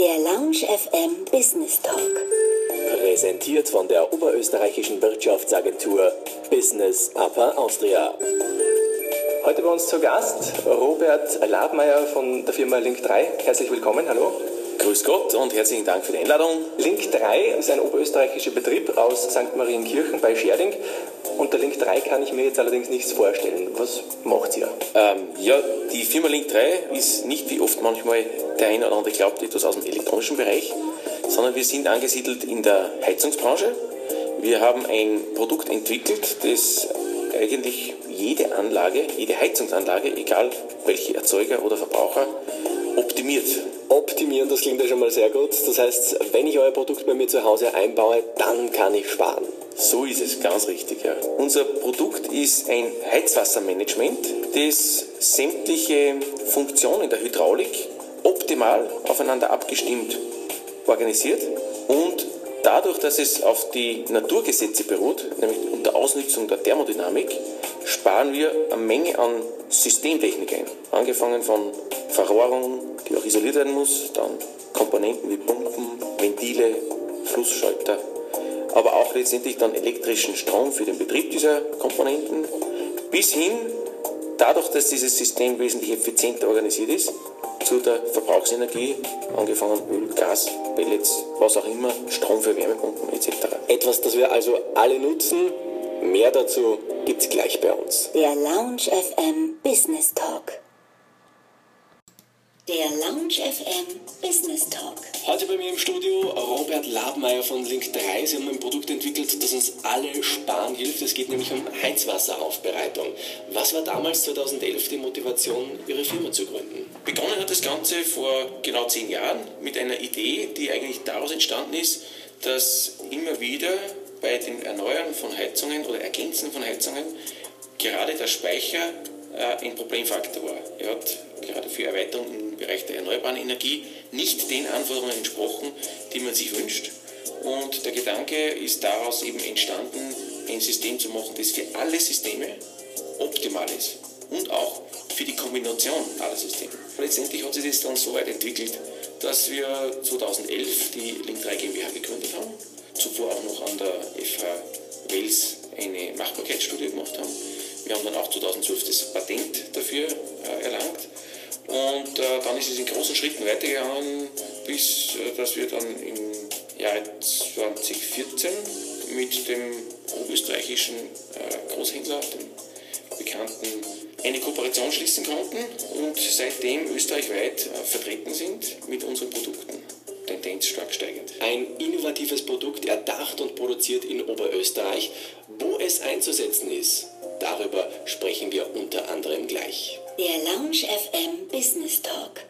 Der Lounge FM Business Talk. Präsentiert von der oberösterreichischen Wirtschaftsagentur Business Upper Austria. Heute bei uns zu Gast Robert Labmeier von der Firma Link3. Herzlich willkommen, hallo. Grüß Gott und herzlichen Dank für die Einladung. Link3 ist ein oberösterreichischer Betrieb aus St. Marienkirchen bei Scherding. Unter Link3 kann ich mir jetzt allerdings nichts vorstellen. Was macht ihr? Ähm, ja, die Firma Link3 ist nicht wie oft manchmal der eine oder andere glaubt, etwas aus dem elektronischen Bereich, sondern wir sind angesiedelt in der Heizungsbranche. Wir haben ein Produkt entwickelt, das eigentlich jede Anlage, jede Heizungsanlage, egal welche Erzeuger oder Verbraucher, optimiert. Optimieren, das klingt ja schon mal sehr gut. Das heißt, wenn ich euer Produkt bei mir zu Hause einbaue, dann kann ich sparen. So ist es, ganz richtig. Ja. Unser Produkt ist ein Heizwassermanagement, das sämtliche Funktionen der Hydraulik optimal aufeinander abgestimmt organisiert und dadurch, dass es auf die Naturgesetze beruht, nämlich unter Ausnutzung der Thermodynamik, sparen wir eine Menge an Systemtechnik ein. Angefangen von Verrohrung, die auch isoliert werden muss, dann Komponenten wie Pumpen, Ventile, Flussschalter, aber auch letztendlich dann elektrischen Strom für den Betrieb dieser Komponenten, bis hin, dadurch, dass dieses System wesentlich effizienter organisiert ist, zu der Verbrauchsenergie, angefangen Öl, Gas, Pellets, was auch immer, Strom für Wärmepumpen etc. Etwas, das wir also alle nutzen. Mehr dazu gibt's gleich bei uns. Der Lounge FM Business Talk. Der Lounge FM Business Talk. Heute bei mir im Studio Robert Labmeier von Link3. Sie haben ein Produkt entwickelt, das uns alle sparen hilft. Es geht nämlich um Heizwasseraufbereitung. Was war damals 2011 die Motivation, Ihre Firma zu gründen? Begonnen hat das Ganze vor genau zehn Jahren mit einer Idee, die eigentlich daraus entstanden ist, dass immer wieder bei dem Erneuern von Heizungen oder Ergänzen von Heizungen gerade der Speicher äh, ein Problemfaktor war. Er hat gerade für Erweiterung im Bereich der erneuerbaren Energie nicht den Anforderungen entsprochen, die man sich wünscht. Und der Gedanke ist daraus eben entstanden, ein System zu machen, das für alle Systeme optimal ist und auch für die Kombination aller Systeme. Letztendlich hat sich das dann so weit entwickelt, dass wir 2011 die Link3 GmbH gegründet haben, zuvor auch noch an der FH Wels eine Machbarkeitsstudie gemacht haben. Wir haben dann auch 2012 das Patent dafür äh, erlangt und äh, dann ist es in großen Schritten weitergegangen, bis äh, dass wir dann im Jahre 2014 mit dem österreichischen äh, Großhändler, dem bekannten, eine Kooperation schließen konnten und seitdem österreichweit äh, vertreten sind mit unseren Produkten. Tendenz stark steigend. Ein innovatives Produkt, erdacht und produziert in Oberösterreich. Wo es einzusetzen ist, darüber sprechen wir unter anderem gleich. Der Lounge FM Business Talk.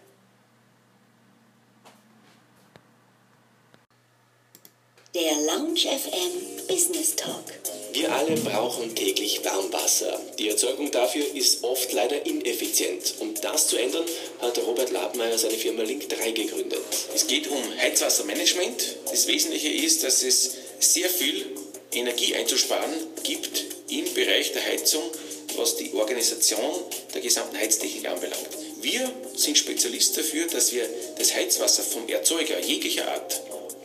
Der Lounge FM Business Talk. Wir alle brauchen täglich Warmwasser. Die Erzeugung dafür ist oft leider ineffizient. Um das zu ändern, hat Robert Labmeier seine Firma Link3 gegründet. Es geht um Heizwassermanagement. Das Wesentliche ist, dass es sehr viel Energie einzusparen gibt im Bereich der Heizung, was die Organisation der gesamten Heiztechnik anbelangt. Wir sind Spezialist dafür, dass wir das Heizwasser vom Erzeuger jeglicher Art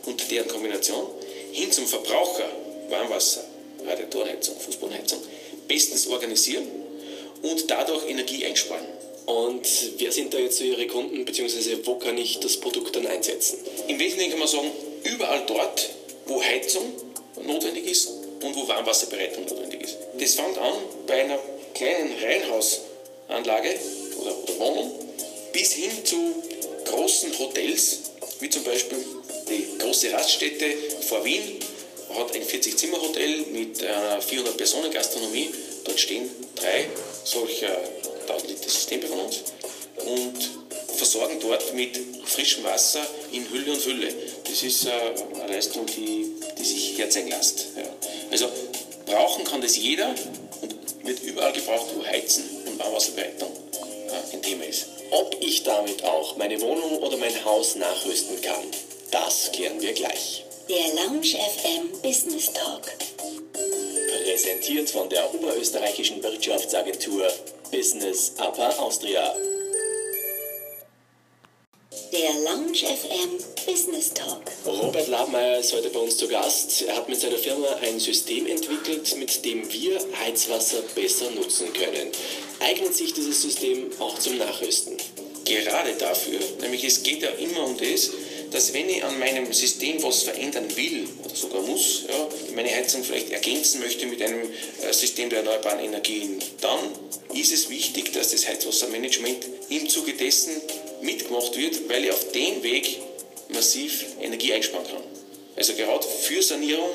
und deren Kombination hin zum Verbraucher, Warmwasser, Radiatorenheizung, Fußbodenheizung, bestens organisieren und dadurch Energie einsparen. Und wer sind da jetzt so Ihre Kunden, beziehungsweise wo kann ich das Produkt dann einsetzen? Im Wesentlichen kann man sagen, überall dort, wo Heizung notwendig ist und wo Warmwasserbereitung notwendig ist. Das fängt an bei einer kleinen Reihenhausanlage oder, oder Wohnung bis hin zu großen Hotels, wie zum Beispiel die große Raststätte vor Wien hat ein 40-Zimmer-Hotel mit einer 400-Personen-Gastronomie. Dort stehen drei solcher 1000 Liter Systeme von uns und versorgen dort mit frischem Wasser in Hülle und Fülle. Das ist äh, eine Leistung, die, die sich herzeigen lässt. Ja. Also brauchen kann das jeder und wird überall gebraucht, wo Heizen und Warmwasserbereitung äh, ein Thema ist. Ob ich damit auch meine Wohnung oder mein Haus nachrüsten kann, das klären wir gleich. Der Lounge FM Business Talk. Präsentiert von der oberösterreichischen Wirtschaftsagentur Business Upper Austria. Der Lounge FM Business Talk. Robert Labmeier ist heute bei uns zu Gast. Er hat mit seiner Firma ein System entwickelt, mit dem wir Heizwasser besser nutzen können. Eignet sich dieses System auch zum Nachrüsten? Gerade dafür, nämlich es geht ja immer um das, dass wenn ich an meinem System was verändern will oder sogar muss, ja, meine Heizung vielleicht ergänzen möchte mit einem äh, System der erneuerbaren Energien, dann ist es wichtig, dass das Heizwassermanagement im Zuge dessen mitgemacht wird, weil ich auf dem Weg massiv Energie einsparen kann. Also gerade für Sanierung,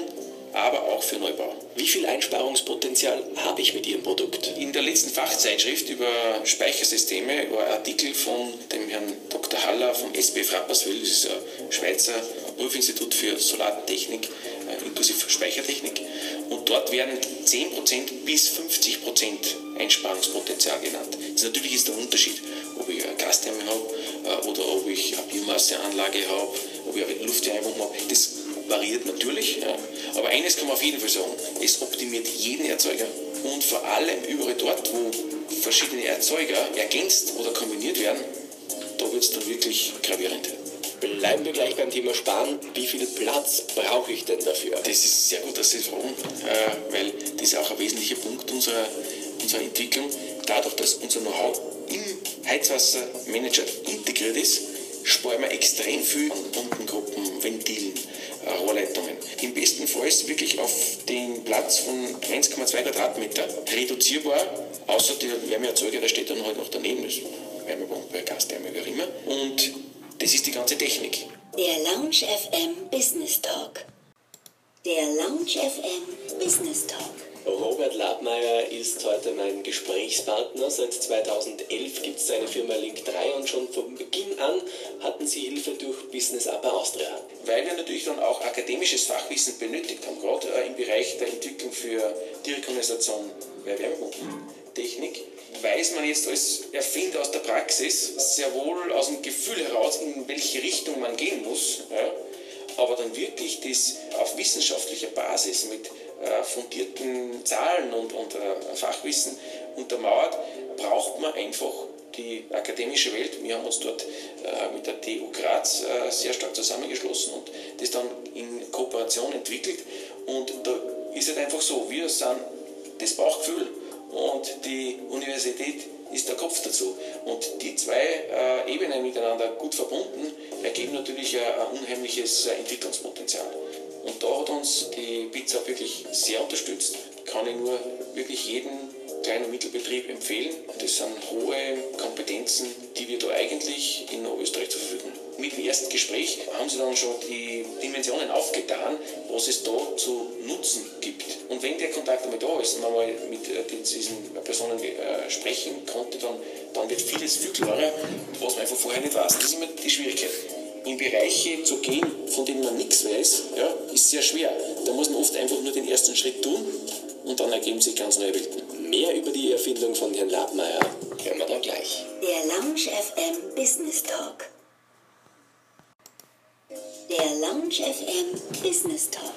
aber auch für Neubau. Wie viel Einsparungspotenzial habe ich mit Ihrem Produkt? In der letzten Fachzeitschrift über Speichersysteme war ein Artikel von dem Herrn Dr. Haller vom SB Frapperswil, das ist ein Schweizer Prüfinstitut für Solartechnik, äh, inklusive Speichertechnik. Und dort werden 10% bis 50% Einsparungspotenzial genannt. Das natürlich ist der Unterschied, ob ich eine Gastherme habe äh, oder ob ich eine Biomasseanlage habe, ob ich eine Luftwärmung habe. Das variiert natürlich, ja. aber eines kann man auf jeden Fall sagen, es optimiert jeden Erzeuger und vor allem überall dort, wo verschiedene Erzeuger ergänzt oder kombiniert werden, da wird es dann wirklich gravierend. Bleiben wir gleich beim Thema Sparen. Wie viel Platz brauche ich denn dafür? Das ist sehr gut, dass Sie fragen, äh, weil das ist auch ein wesentlicher Punkt unserer, unserer Entwicklung. Dadurch, dass unser Know-how im Heizwassermanager integriert ist, sparen wir extrem viel an Pumpengruppen, Ventilen, Rohrleitungen. Im besten Fall ist wirklich auf den Platz von 1,2 Quadratmeter reduzierbar, außer der Wärmeerzeuger, der steht dann halt noch daneben, das Wärmepumpe, Gastherme, wie auch immer. Und das ist die ganze Technik. Der Lounge FM Business Talk. Der Lounge FM Business Talk. Robert Labmeier ist heute mein Gesprächspartner. Seit 2011 gibt es seine Firma Link3 und schon von Beginn an hatten sie Hilfe durch Business Upper Austria. Weil wir natürlich dann auch akademisches Fachwissen benötigt haben, gerade äh, im Bereich der Entwicklung für Direktkondensation bei Wärmepumpentechnik, weiß man jetzt als Erfinder aus der Praxis sehr wohl aus dem Gefühl heraus, in welche Richtung man gehen muss. Ja? Aber dann wirklich das auf wissenschaftlicher Basis mit äh, fundierten Zahlen und, und äh, Fachwissen untermauert, braucht man einfach die akademische Welt. Wir haben uns dort äh, mit der TU Graz sehr stark zusammengeschlossen und das dann in Kooperation entwickelt. Und da ist es einfach so, wir sind das Bauchgefühl und die Universität ist der Kopf dazu. Und die zwei Ebenen miteinander gut verbunden ergeben natürlich ein, unheimliches Entwicklungspotenzial. Und da hat uns die Pizza wirklich sehr unterstützt. Kann ich nur wirklich jeden kleinen und Mittelbetrieb empfehlen. Das sind hohe Kompetenzen, die wir da eigentlich in Österreich zur Verfügung haben. Mit dem ersten Gespräch haben sie dann schon die Dimensionen aufgetan, was es da zu nutzen gibt. Und wenn der Kontakt einmal da ist und man mal mit äh, diesen Personen äh, sprechen konnte, dann, dann wird vieles viel klarer, was man einfach vorher nicht weiß. Das ist immer die Schwierigkeit in Bereiche zu gehen, von denen man nichts weiß, ja, ist sehr schwer. Da muss man oft einfach nur den ersten Schritt tun und dann ergeben sich ganz neue Welten. Mehr über die Erfindung von Herrn Labmeier hören wir dann gleich. Der Lounge FM Business Talk. Der Lounge FM Business Talk.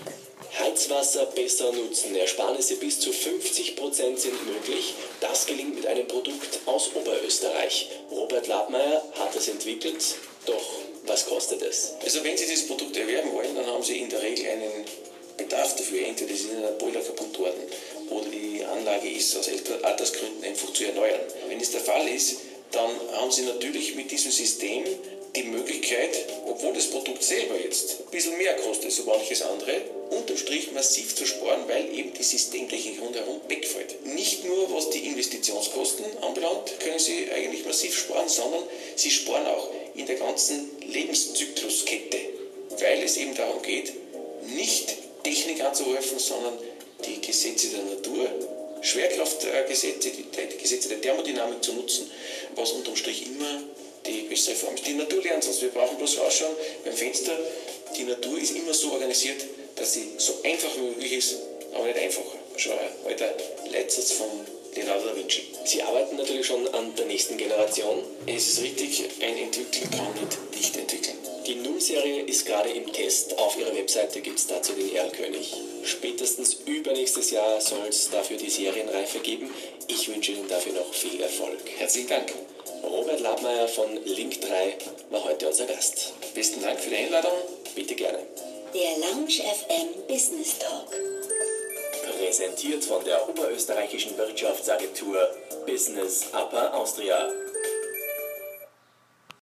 Heizwasser besser nutzen. Ersparnisse bis zu 50% sind möglich. Das gelingt mit einem Produkt aus Oberösterreich. Robert Labmeier hat es entwickelt, doch was kostet es? Also wenn Sie das Produkt erwerben wollen, dann haben Sie in der Regel einen Bedarf dafür. Entweder ist Ihnen ein Boiler kaputt worden oder die Anlage ist aus Altersgründen einfach zu erneuern. Wenn es der Fall ist, dann haben Sie natürlich mit diesem System die Möglichkeit, obwohl das Produkt selber jetzt ein bisschen mehr kostet, so manches andere, unterm Strich massiv zu sparen, weil eben die Systemtechnik rundherum wegfällt. Nicht nur was die Investitionskosten anbelangt, können Sie eigentlich massiv sparen, sondern Sie sparen auch in der ganzen Lebenszykluskette, weil es eben darum geht, nicht Technik anzuhäufen, sondern die Gesetze der Natur, Schwerkraftgesetze, die, Gesetze der Thermodynamik zu nutzen, was unterm Strich immer die bessere Form ist. Die Natur lernt uns. Wir brauchen bloß rausschauen beim Fenster. Die Natur ist immer so organisiert, dass sie so einfach wie möglich ist, aber nicht einfacher. Schau, heute Leitsatz von Leonardo da Vinci. Sie arbeiten natürlich schon an der nächsten Generation. Es ist richtig, ein Entwickler kann nicht nicht entwickeln. Die Null-Serie ist gerade im Test. Auf Ihrer Webseite gibt es dazu den Erlkönig. Spätestens übernächstes Jahr soll es dafür die Serienreife geben. Ich wünsche Ihnen dafür noch viel Erfolg. Herzlichen Dank. Robert Labmeier von Link 3 war heute unser Gast. Besten Dank für die Einladung. Bitte gerne. Der Lounge FM Business Talk. Präsentiert von der oberösterreichischen Wirtschaftsagentur Business Upper Austria.